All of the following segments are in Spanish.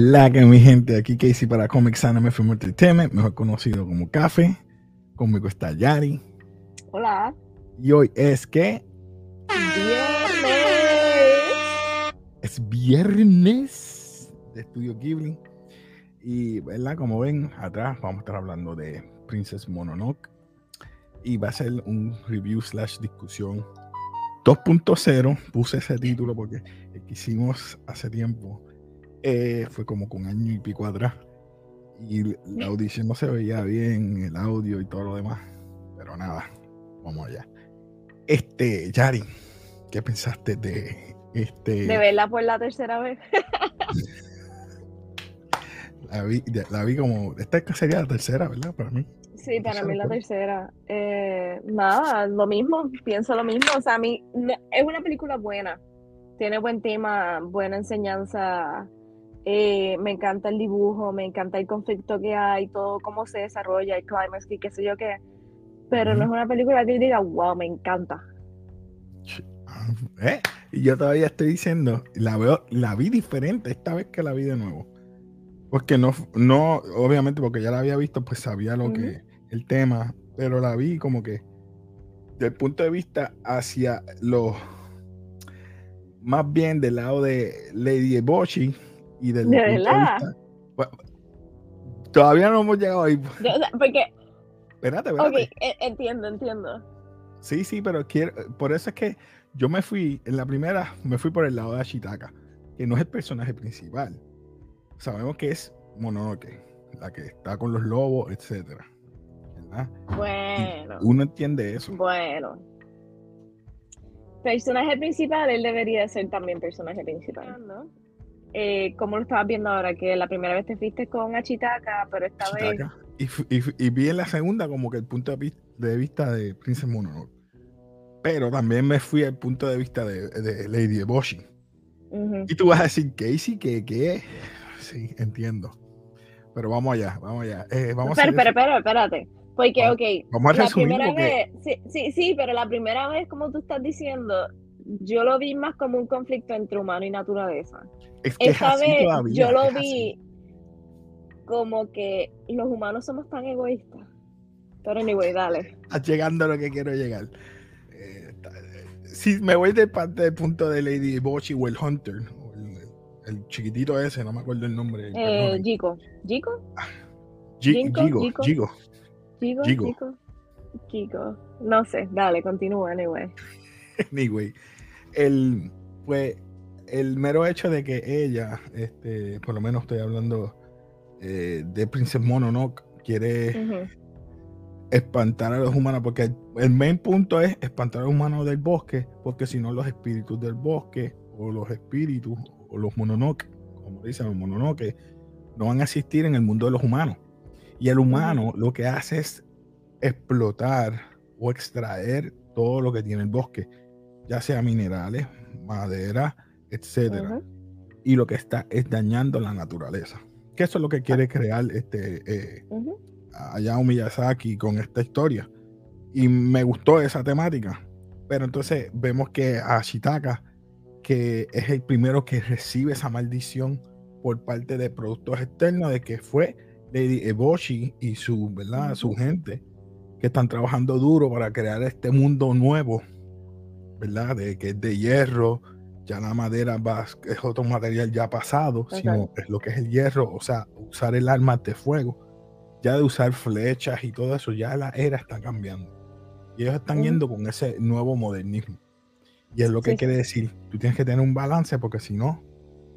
¿Qué es la que mi gente? Aquí Casey para Comics Anime Film Entertainment, mejor conocido como Café. Conmigo está Yari. Hola. Y hoy es que Viernes. es viernes de Estudio Ghibli. Y, ¿verdad? Como ven, atrás vamos a estar hablando de Princess Mononoke. Y va a ser un review slash discusión 2.0. Puse ese título porque hicimos hace tiempo eh, fue como con año y pico atrás. Y la audición no se veía bien, el audio y todo lo demás. Pero nada, vamos allá. Este, Yari, ¿qué pensaste de este? De verla por la tercera vez. La vi, la vi como. Esta sería la tercera, ¿verdad? Para mí. Sí, para mí la tercera. Eh, nada, lo mismo, pienso lo mismo. O sea, a mí no- es una película buena. Tiene buen tema, buena enseñanza. Eh, me encanta el dibujo, me encanta el conflicto que hay, todo cómo se desarrolla, el climax y qué sé yo qué. Pero no es una película que yo diga, wow, me encanta. Ah, ¿eh? Y yo todavía estoy diciendo, la veo, la vi diferente esta vez que la vi de nuevo. Porque no, no, obviamente porque ya la había visto, pues sabía lo que, el tema, pero la vi como que del punto de vista hacia los más bien del lado de Lady Eboshi y del ¿De punto verdad? vista- Bueno, todavía no hemos llegado ahí. Yo- o sea, porque, Espérate, ok, espérate. e- entiendo, entiendo. Sí, sí, pero quiero, por eso es que yo me fui, en la primera, me fui por el lado de Ashitaka, que no es el personaje principal. Sabemos que es Mononoke, la que está con los lobos, etcétera. ¿verdad? Y Bueno. Uno entiende eso. Bueno. Personaje principal, él debería ser también personaje principal, ¿no? Eh, como lo estabas viendo ahora, que la primera vez te fuiste con Achitaka, pero esta vez... Y, vi en la segunda como que el punto de, vis- de vista de Princess Mononoke. Pero también me fui al punto de vista de, de Lady Eboshi. Y tú vas a decir, Casey, que qué? Sí, entiendo. Pero vamos allá, vamos allá. Eh, vamos a Pero, hacer pero, pero, espérate. Porque, Vamos- ok, Vamos a la resumir primera porque vez, sí, sí, sí, pero la primera vez, como tú estás diciendo, yo lo vi más como un conflicto entre humano y naturaleza. es que es Esta así vez todavía. yo lo así. vi como que los humanos somos tan egoístas. Pero anyway, dale. Llegando a lo que quiero llegar. Eh, está- eh, si me voy de parte del punto de Lady Bochi o el Hunter, el, el chiquitito ese, no me acuerdo el nombre. Eh, perdón. Jico. ¿Jico? Gi- Jinko, Gigo, Jico. Gigo. ¿Jico? Jigo. ¿Jico? Jico. No sé, dale, continúa, anyway. Anyway, el, pues, el mero hecho de que ella, este, por lo menos estoy hablando eh, de Princess Mononoke, quiere espantar a los humanos, porque el, el main punto es espantar a los humanos del bosque, porque si no los espíritus del bosque, o los espíritus, o los mononoke, como dicen los mononoke, no van a existir en el mundo de los humanos. Y el humano lo que hace es explotar o extraer todo lo que tiene el bosque, ya sea minerales, madera, etcétera. Y lo que está es dañando la naturaleza. Que eso es lo que quiere crear este eh, Hayao Miyazaki con esta historia. Y me gustó esa temática. Pero entonces vemos que a Shitaka, que es el primero que recibe esa maldición por parte de productos externos, de que fue Lady Eboshi y su, ¿verdad? su gente, que están trabajando duro para crear este mundo nuevo, ¿verdad? De que es de hierro, ya la madera va, es otro material ya pasado, sino es lo que es el hierro, o sea, usar el arma de fuego ya de usar flechas y todo eso, ya la era está cambiando. Y ellos están yendo con ese nuevo modernismo. Y es lo que Sí, quiere decir, tú tienes que tener un balance porque si no,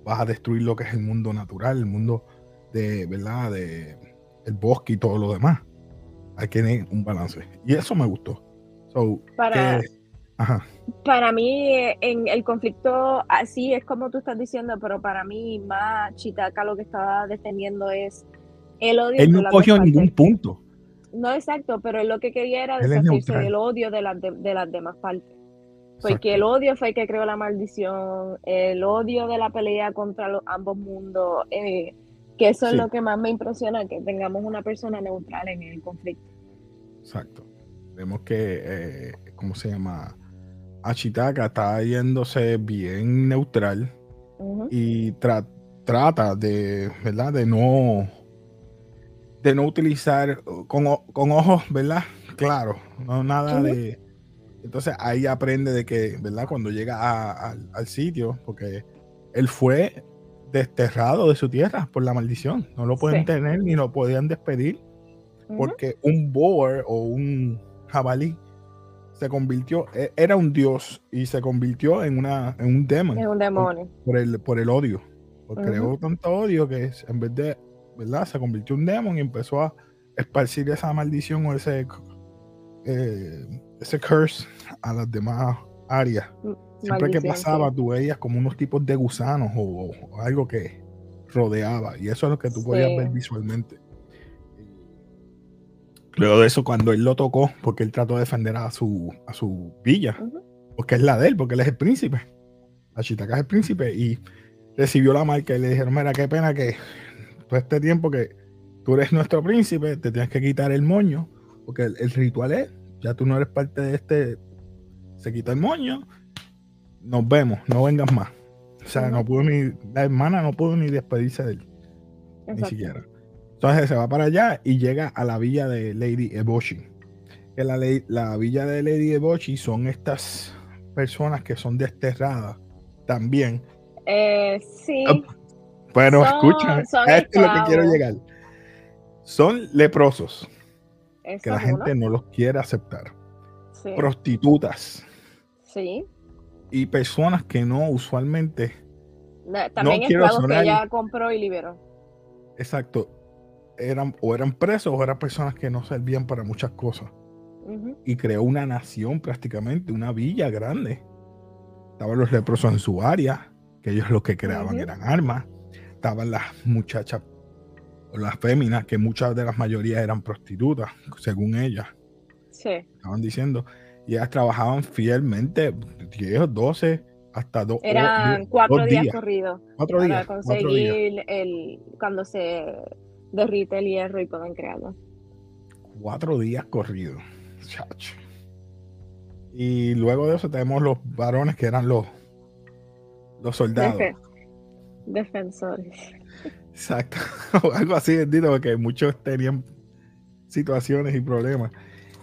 vas a destruir lo que es el mundo natural, el mundo de, ¿verdad? De el bosque y todo lo demás. Hay que tener un balance. Y eso me gustó. So, Para, que- ajá, para mí, en el conflicto, así es como tú estás diciendo, pero para mí, más Chitaka lo que estaba defendiendo es el odio él no cogió ningún punto. No, exacto, pero él lo que quería era deshacerse del odio de de las demás partes. Porque Exacto. el odio fue el que creó la maldición, el odio de la pelea contra los, ambos mundos, eh, que eso Sí. es lo que más me impresiona, que tengamos una persona neutral en el conflicto. Exacto. Vemos que, eh, ¿cómo se llama? Achitaka está yéndose bien neutral y tra- trata de, ¿verdad? De no, de no utilizar con, con ojos, ¿verdad? Claro, no nada de... Entonces ahí aprende de que, ¿verdad? Cuando llega al sitio, porque él fue desterrado de su tierra por la maldición. No lo pueden tener ni lo podían despedir porque un boar o un jabalí se convirtió, e, era un dios y se convirtió en, una, en un demonio. un demonio. Por, el, por el odio. Porque creó tanto odio que en vez de, ¿verdad? Se convirtió en un demonio y empezó a esparcir esa maldición o ese, eh, ese curse a las demás áreas. Siempre que pasaba, tú veías como unos tipos de gusanos o, algo que rodeaba. Y eso es lo que tú podías ver visualmente. Luego de eso, cuando él lo tocó, porque él trató de defender a su, a su villa, porque es la de él, porque él es el príncipe. Ashitaka es el príncipe y recibió la marca y le dijeron, mira, qué pena que todo este tiempo que tú eres nuestro príncipe, te tienes que quitar el moño, porque el, ritual es, ya tú no eres parte de este, se quita el moño, nos vemos, no vengas más. O sea, no pudo ni, la hermana no pudo ni despedirse de él, ni siquiera. Entonces se va para allá y llega a la villa de Lady Eboshi. Que la, la villa de Lady Eboshi son estas personas que son desterradas también. Eh, sí. Bueno, escucha, esto es lo que quiero llegar. Son leprosos. que la gente no los quiere aceptar. Prostitutas. Sí. Y personas que no usualmente. también no quiero que ella compró y liberó. Exacto eran o eran presos o eran personas que no servían para muchas cosas. Y creó una nación prácticamente, una villa grande. Estaban los leprosos en su área, que ellos lo que creaban eran armas. Estaban las muchachas, o las féminas, que muchas de las mayorías eran prostitutas, según ellas. Sí. Estaban diciendo. Y ellas trabajaban fielmente, 10, 12, hasta dos Eran cuatro días, corridos. Cuatro días. Para conseguir el, cuando se derrite el hierro y pueden crearlo. Cuatro días corridos. Y luego de eso tenemos los varones que eran los, los soldados. defensores. Exacto. Algo así, bendito, porque muchos tenían situaciones y problemas.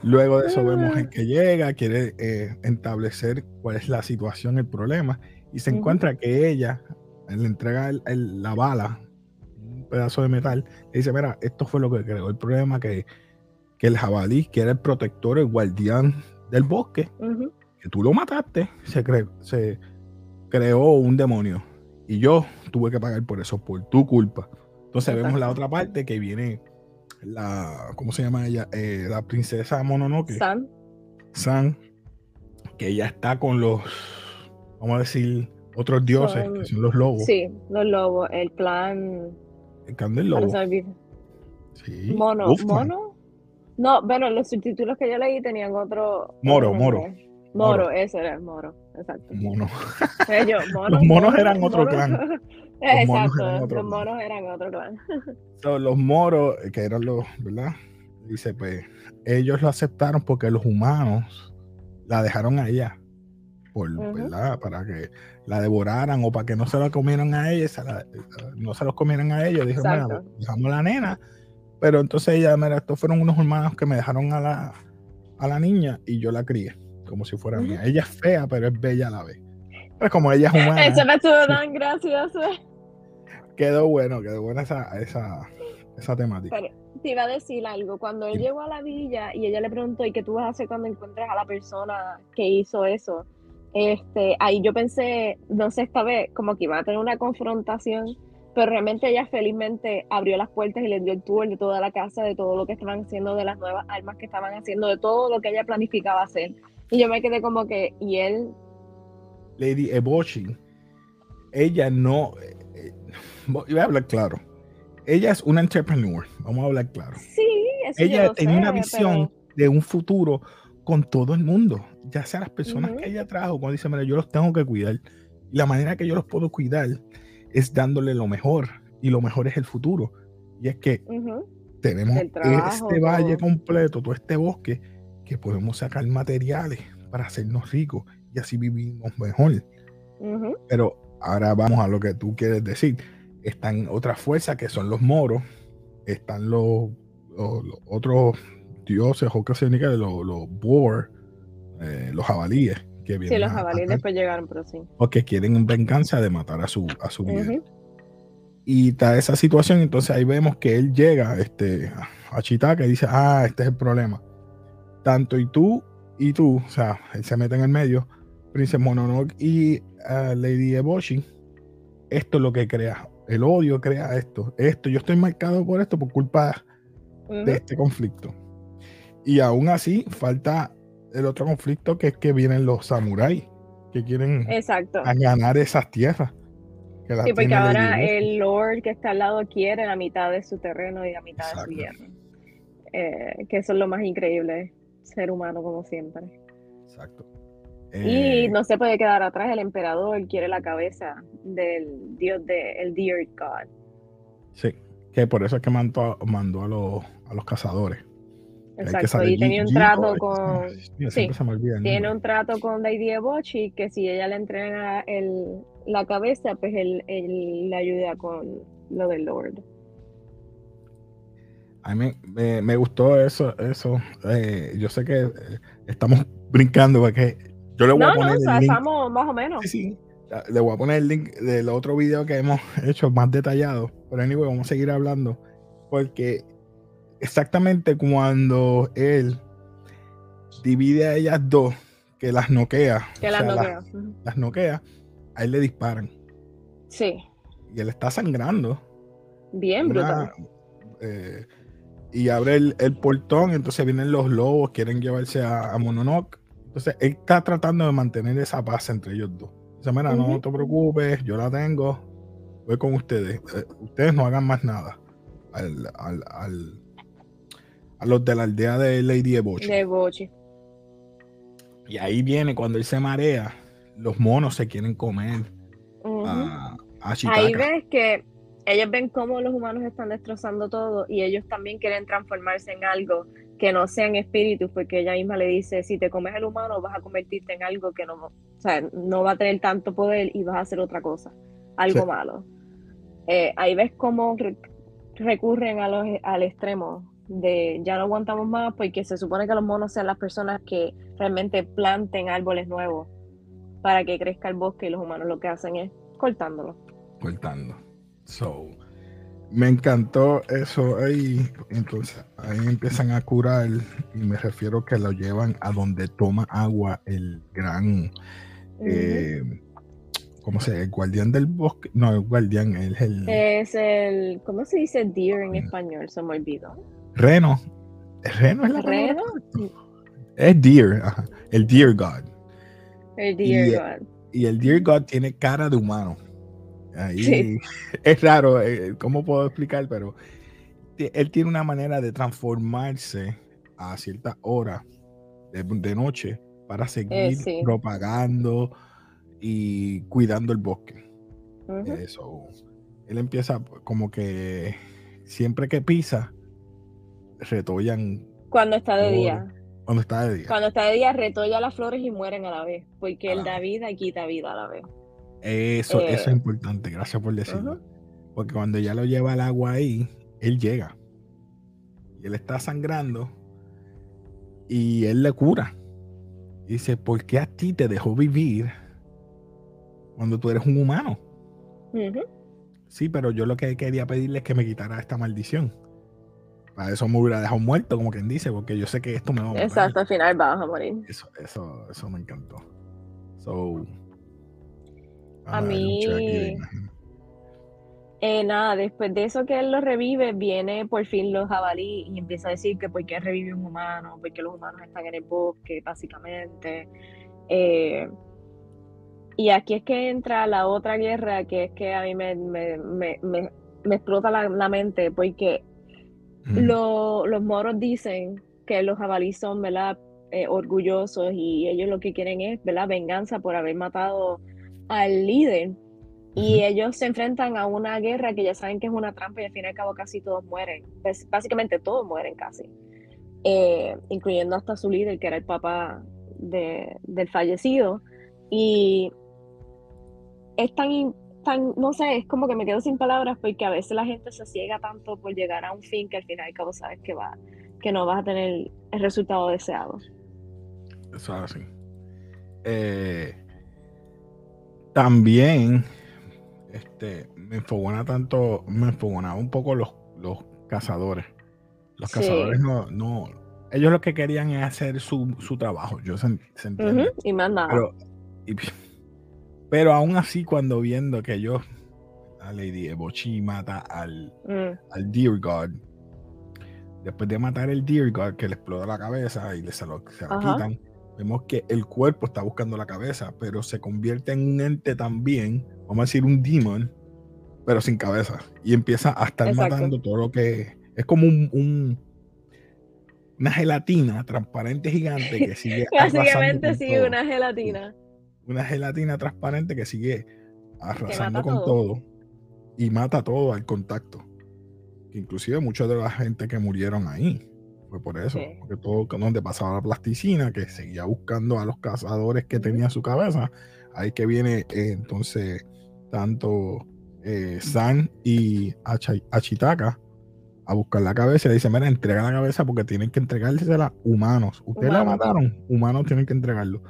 Luego de eso vemos ah. que llega, quiere eh, establecer cuál es la situación, el problema, y se encuentra que ella le entrega la bala pedazo de metal, y dice, mira, esto fue lo que creó el problema, que, que el jabalí, que era el protector, el guardián del bosque, que tú lo mataste, se, se creó un demonio. Y yo tuve que pagar por eso, por tu culpa. Entonces vemos la otra parte que viene la, ¿cómo se llama ella? Eh, la princesa Mononoke. San. San, que ella está con los, vamos a decir, otros dioses, que son los lobos. Sí, los lobos, el clan Sí. Mono, mono. No, bueno, los subtítulos que yo leí tenían otro. Moro, moro. Moro, ese era el moro, exacto. Mono. los monos eran otro clan. exacto, los monos eran otro clan. los moros, que eran los, ¿verdad? Dice, pues, ellos lo aceptaron porque los humanos la dejaron a ella. Por, ¿verdad? Para que la devoraran o para que no se la comieran a ella, no se los comieran a ellos. Dijeron, bueno, dejamos la nena. Pero entonces ella, mira, estos fueron unos hermanos que me dejaron a la, a la niña y yo la crié como si fuera mía. Ella es fea, pero es bella a la vez. Pero como ella es humana. Eso me estuvo tan gracioso. Quedó bueno, quedó buena esa, esa, esa temática. te iba a decir algo. Cuando él llegó a la villa y ella le preguntó, ¿y qué tú vas a hacer cuando encuentres a la persona que hizo eso? Este, ahí yo pensé, no sé, esta vez como que iba a tener una confrontación, pero realmente ella felizmente abrió las puertas y le dio el tour de toda la casa, de todo lo que estaban haciendo, de las nuevas armas que estaban haciendo, de todo lo que ella planificaba hacer. Y yo me quedé como que, ¿y él? Lady Eboshi, ella no, eh, eh, voy a hablar claro, ella es una entrepreneur, vamos a hablar claro. Sí, ella tiene una visión de un futuro con todo el mundo, ya sea las personas que ella trajo, cuando dice, mira, yo los tengo que cuidar. Y la manera que yo los puedo cuidar es dándole lo mejor, y lo mejor es el futuro. Y es que tenemos este valle completo, todo este bosque, que podemos sacar materiales para hacernos ricos y así vivimos mejor. Pero ahora vamos a lo que tú quieres decir. están otras fuerzas que son los moros, están los, otros dioses o qué se los, los boar, eh, los jabalíes. Que vienen sí, los jabalíes después llegaron, pero sí. Porque quieren venganza de matar a su, a su líder. Y está esa situación, entonces ahí vemos que él llega este, a Chitaka y dice, ah, este es el problema. Tanto y tú y tú, o sea, él se mete en el medio, Princess Mononoke y uh, Lady Eboshi, esto es lo que crea, el odio crea esto, esto, yo estoy marcado por esto por culpa de este conflicto. Y aún así falta el otro conflicto que es que vienen los samuráis que quieren ganar esas tierras. sí, porque ahora el Lord que está al lado quiere la mitad de su terreno y la mitad de su hierro. Eh, que eso es lo más increíble, ser humano como siempre. Exacto. y eh, no se puede quedar atrás, el emperador quiere la cabeza del dios de el Deer God. Sí, que por eso es que mandó, mandó a, los, a los cazadores. Exacto, y tenía un trato con. Sí, tiene un trato con Lady Bochi que si ella le entrega el, la cabeza, pues él, le ayuda con lo del Lord. A mí me, gustó eso. eso eh, yo sé que eh, estamos brincando porque yo le voy a poner. No, el link. estamos más o menos. Sí, Le voy a poner el link del otro video que hemos hecho más detallado. Pero anyway, vamos a seguir hablando. Porque exactamente cuando él divide a ellas dos, que las noquea. Que las noquea. Las, noquea, a él le disparan. Sí. Y él está sangrando. Bien brutal. Eh, y abre el, portón, entonces vienen los lobos, quieren llevarse a, Mononoke. Entonces él está tratando de mantener esa paz entre ellos dos. Dice, mira, no te preocupes, yo la tengo, voy con ustedes. Eh, ustedes no hagan más nada. al, a los de la aldea de Lady Ebochi. De Y ahí viene cuando él se marea, los monos se quieren comer a, Ahí ves que ellos ven cómo los humanos están destrozando todo y ellos también quieren transformarse en algo que no sean espíritus, porque ella misma le dice, si te comes el humano vas a convertirte en algo que no, o sea, no va a tener tanto poder y vas a hacer otra cosa, algo malo. Eh, ahí ves cómo recurren a los, al extremo de ya no aguantamos más porque se supone que los monos sean las personas que realmente planten árboles nuevos para que crezca el bosque y los humanos lo que hacen es cortándolo. Cortando. So, me encantó eso ahí. Entonces ahí empiezan a curar y me refiero que lo llevan a donde toma agua el gran... Eh, ¿Cómo se? ¿El guardián del bosque? No, el guardián es el... Es el... ¿Cómo se dice deer en español? Se me olvidó. Reno. Reno es la Reno. Es Deer, el Deer God. El Deer God. Y el Deer God tiene cara de humano. Ahí es raro, eh, ¿cómo puedo explicar? Pero él tiene una manera de transformarse a cierta hora de, noche para seguir eh, propagando y cuidando el bosque. Eso. Él empieza como que siempre que pisa, retollan. Cuando está de día. Cuando está de día. Cuando está de día, retolla las flores y mueren a la vez. Porque él da vida y quita vida a la vez. Eso, eso es eh, importante, gracias por decirlo. Porque cuando ya lo lleva al agua ahí, él llega. Y él está sangrando. Y él le cura. Y dice, ¿por qué a ti te dejó vivir cuando tú eres un humano? Sí, pero yo lo que quería pedirle es que me quitara esta maldición. Para eso me hubiera dejado muerto, como quien dice, porque yo sé que esto me va a morir. Exacto, al final vas a morir. Eso, eso, eso me encantó. So, a mí. Eh, nada, después de eso que él lo revive, viene por fin los jabalí y empieza a decir que por qué revive un humano, porque los humanos están en el bosque, básicamente. Eh, y aquí es que entra la otra guerra, que es que a mí me, me, me, explota la, la, mente, porque los moros dicen que los jabalíes son ¿verdad? Eh, orgullosos y ellos lo que quieren es ¿verdad? venganza por haber matado al líder. Y ellos se enfrentan a una guerra que ya saben que es una trampa y al fin y al cabo casi todos mueren. Pues, básicamente todos mueren casi. Eh, incluyendo hasta su líder, que era el papá de, del fallecido. Y es tan, tan, no sé, es como que me quedo sin palabras porque a veces la gente se ciega tanto por llegar a un fin que al final y cabo sabes que va, que no vas a tener el resultado deseado. Eso es así. Eh, también este, me enfogona tanto, me enfogonaba un poco los, los cazadores. Los cazadores no, no, ellos lo que querían es hacer su, su trabajo, yo se, Y más nada. Pero, pero aún así, cuando viendo que ellos, la Lady Ebochi mata al, mm. al Deer God, después de matar el Deer God, que le explota la cabeza y le se lo, se quitan, vemos que el cuerpo está buscando la cabeza, pero se convierte en un ente también, vamos a decir un demon, pero sin cabeza. Y empieza a estar matando todo lo que es como un, una gelatina transparente gigante que sigue. Básicamente sí, una gelatina. Una gelatina transparente que sigue arrasando con todo. y mata todo al contacto. Inclusive mucha de la gente que murieron ahí fue por eso, porque todo donde pasaba la plasticina, que seguía buscando a los cazadores que tenía su cabeza, ahí que viene eh, entonces tanto eh, San y Achitaka a buscar la cabeza y le dice, mira, entrega la cabeza porque tienen que entregársela humanos. Ustedes la mataron, humanos tienen que entregarlo.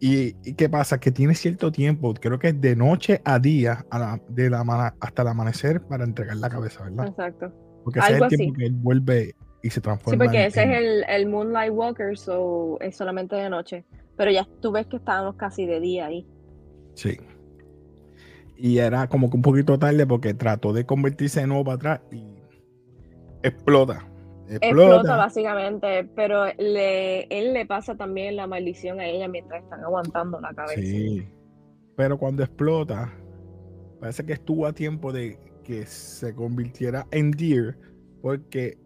Y, qué pasa? Que tiene cierto tiempo, creo que es de noche a día, de la, hasta el amanecer para entregar la cabeza, ¿verdad? Exacto. Porque ese es el tiempo que él vuelve y se transforma. Sí, porque ese es el, el, Moonlight Walker, so es solamente de noche. Pero ya tú ves que estábamos casi de día ahí. Sí. Y era como que un poquito tarde porque trató de convertirse de nuevo para atrás y explota. Explota. básicamente, pero le, él le pasa también la maldición a ella mientras están aguantando la cabeza. Sí, pero cuando explota, parece que estuvo a tiempo de que se convirtiera en Deer, porque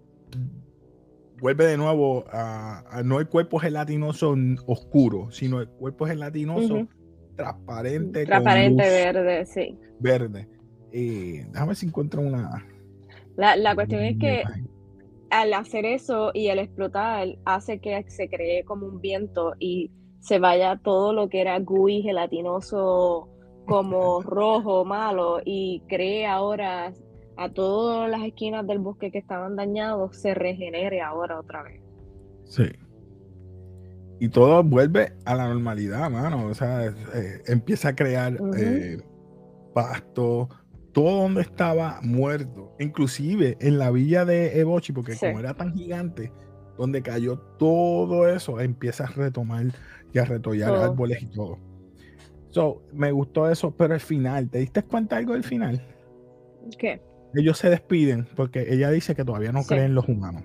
vuelve de nuevo a, no el cuerpo gelatinoso oscuro, sino el cuerpo gelatinoso transparente. Transparente verde, sí. Verde. déjame ver si encuentro una. La, la cuestión es que al hacer eso y al explotar hace que se cree como un viento y se vaya todo lo que era gooey gelatinoso como rojo, malo, y cree ahora a todas las esquinas del bosque que estaban dañados, se regenere ahora otra vez. Sí. Y todo vuelve a la normalidad, mano. O sea, eh, empieza a crear eh, pasto, todo donde estaba muerto, inclusive en la villa de Ebochi, porque como era tan gigante, donde cayó todo eso, empieza a retomar y a retollar árboles y todo. So, me gustó eso, pero al final, ¿te diste cuenta algo del final? ¿Qué? ellos se despiden porque ella dice que todavía no creen los humanos.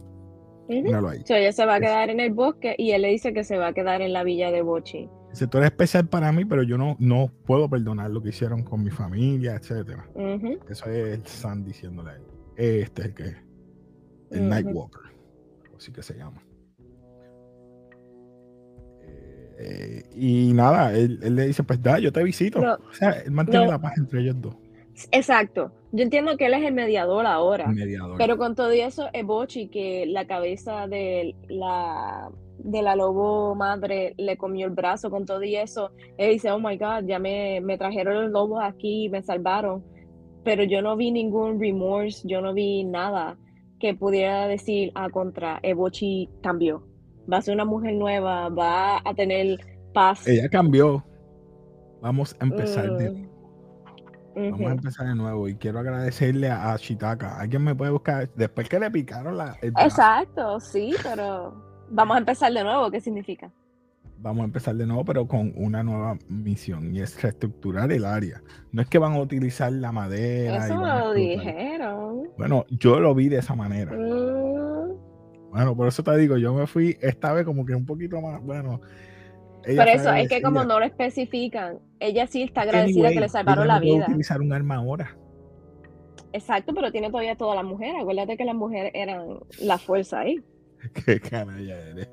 ella se va a quedar en el bosque y él le dice que se va a quedar en la villa de Bochi. Dice, tú eres especial para mí, pero yo no, no puedo perdonar lo que hicieron con mi familia, etcétera. Eso es el San diciéndole a él. Este es el que el Nightwalker, así que se llama. Eh, y nada, él, le dice, pues da, yo te visito. o sea, él mantiene la paz entre ellos dos. Exacto. Yo entiendo que él es el mediador ahora. Pero con todo eso, Ebochi, que la cabeza de la, de la lobo madre le comió el brazo, con todo eso, él dice, oh my God, ya me, me trajeron los lobos aquí y me salvaron. Pero yo no vi ningún remorse, yo no vi nada que pudiera decir a ah, contra Ebochi cambió. Va a ser una mujer nueva, va a tener paz. Ella cambió. Vamos a empezar de mm. Vamos a empezar de nuevo y quiero agradecerle a, Chitaka. ¿Alguien me puede buscar? Después que le picaron la. Exacto, sí, pero vamos a empezar de nuevo. ¿Qué significa? Vamos a empezar de nuevo, pero con una nueva misión y es reestructurar el área. No es que van a utilizar la madera. Eso lo dijeron. Bueno, yo lo vi de esa manera. Mm. Bueno, por eso te digo, yo me fui esta vez como que un poquito más. Bueno, por eso es que como no lo especifican, ella sí está agradecida que le salvaron la vida. utilizar un arma ahora. Exacto, pero tiene todavía toda la mujer. Acuérdate que las mujeres eran la fuerza ahí. Qué canalla eres.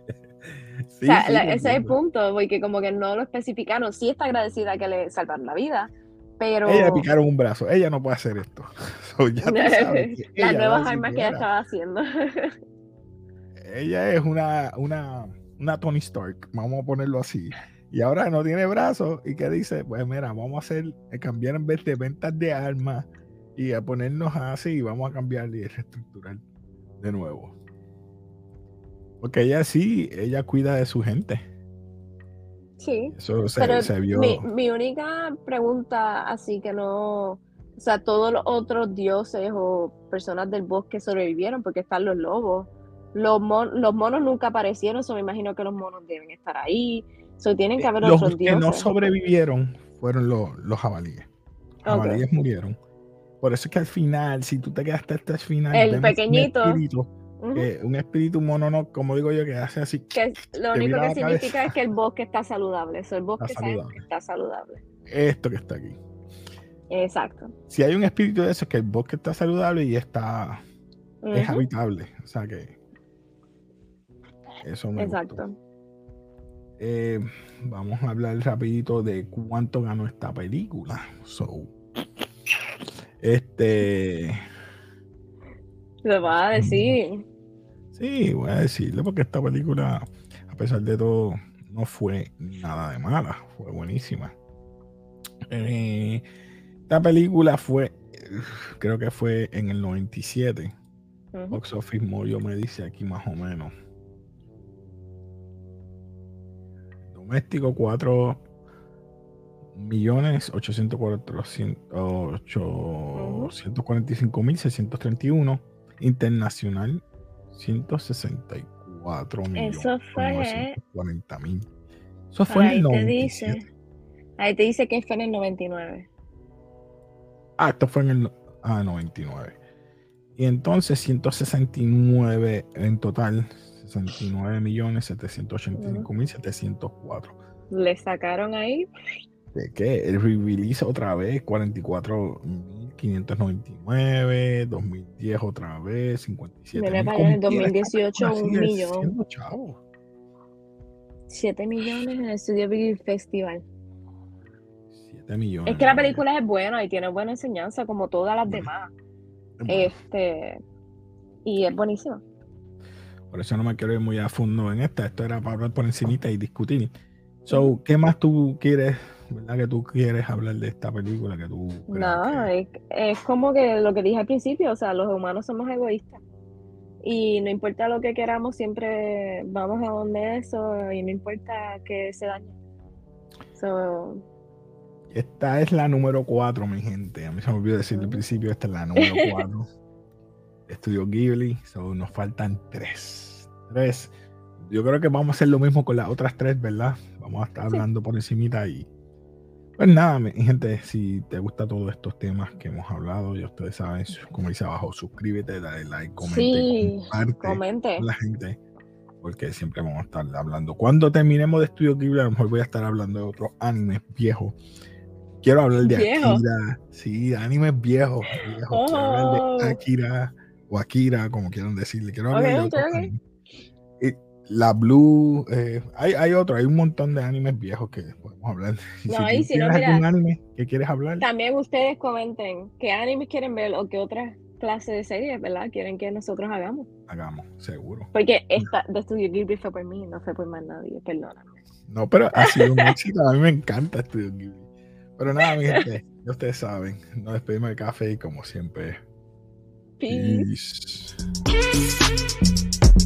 o sea, ese es el punto, porque como que no lo especificaron. Sí está agradecida que le salvaron la vida, pero... Ella le picaron un brazo. Ella no puede hacer esto. Las nuevas armas que ella estaba haciendo. ella es una, una una Tony Stark, vamos a ponerlo así. y ahora no tiene brazos y que dice, pues mira, vamos a hacer, a cambiar en vez de ventas de armas y a ponernos así, vamos a cambiar y reestructurar de nuevo. Porque ella sí, ella cuida de su gente. Sí. Eso se, Pero se vio. mi, mi única pregunta, así que no, o sea, todos los otros dioses o personas del bosque sobrevivieron porque están los lobos. Los, mon- los monos nunca aparecieron, so me imagino que los monos deben estar ahí. So tienen que haber Los otros que no dioses. sobrevivieron fueron los, los jabalíes. Los jabalíes murieron. Por eso es que al final, si tú te quedaste hasta el final, El pequeñito. Que- un espíritu mono, como digo yo, que hace así. Que lo único que significa cabeza. es que el bosque está saludable. So, el bosque Está saludable. que está saludable. Esto que está aquí. Exacto. Si hay un espíritu de eso, es que el bosque está saludable y está es habitable. O sea que. Eso me gustó. Exacto. Eh, vamos a hablar rapidito de cuánto ganó esta película. So, este, Lo va a decir. sí, voy a decirle porque esta película, a pesar de todo, no fue nada de mala, fue buenísima. Eh, esta película fue, creo que fue en el 97. Ujú. Box Office Mojo me dice aquí más o menos. Doméstico 4 millones 845 mil 631. Internacional 164 millones. Eso fue. 40 mil. Eso fue en Ahí el te 97. dice. Ahí te dice que fue en el 99. Ah, esto fue en el ah, 99. Y entonces 169 en total, 69 millones 785 mil 704. Le sacaron ahí. ¿De qué? El release otra vez, 44 mil 599, 2010 otra vez, 57 Mira para allá, en el Como quiera, esta 2018 película un millón. siendo chavo. 7 millones en el Studio Big Festival. 7 millones. Es que la película es buena y tiene buena enseñanza como todas las demás. Bueno, Este. Y es buenísima. Por eso no me quiero ir muy a fondo en esta. Esto era para hablar por encimita y discutir. So, ¿qué más tú quieres, verdad, que tú quieres hablar de esta película que tú No, que- es, es como que lo que dije al principio, o sea, los humanos somos egoístas. Y no importa lo que queramos, siempre vamos a donde eso y no importa que se dañe. So, Esta es la número 4, mi gente. A mí se me olvidó decir al principio, esta es la número 4. Estudio Ghibli. So, nos faltan 3. 3. Yo creo que vamos a hacer lo mismo con las otras 3, ¿verdad? Vamos a estar Sí. hablando por encimita y... Pues nada, mi gente, si te gustan todos estos temas que hemos hablado, ya ustedes saben, como dice abajo, suscríbete, dale like, comenta y sí, comparte comente. con la gente, porque siempre vamos a estar hablando. Cuando terminemos de Estudio Ghibli, a lo mejor voy a estar hablando de otros animes viejos. Quiero hablar de. Akira, sí, animes viejos, viejos. Quiero hablar Oh. de Akira o Akira, como quieran decirle. Quiero hablar de otros animes. La Blue, eh, hay, hay otro, hay un montón de animes viejos que podemos hablar. No, si y si no, mira, algún anime que quieres hablar, También ustedes comenten qué animes quieren ver o qué otras clases de series, ¿verdad? Quieren que nosotros hagamos. hagamos, seguro. Porque esta de Studio Ghibli fue por mí, no fue por más nadie, perdóname. No, pero ha sido un éxito. A mí me encanta Studio Ghibli. Pero nada, mi gente, ya ustedes saben. Nos despedimos del café y como siempre. Peace. Peace.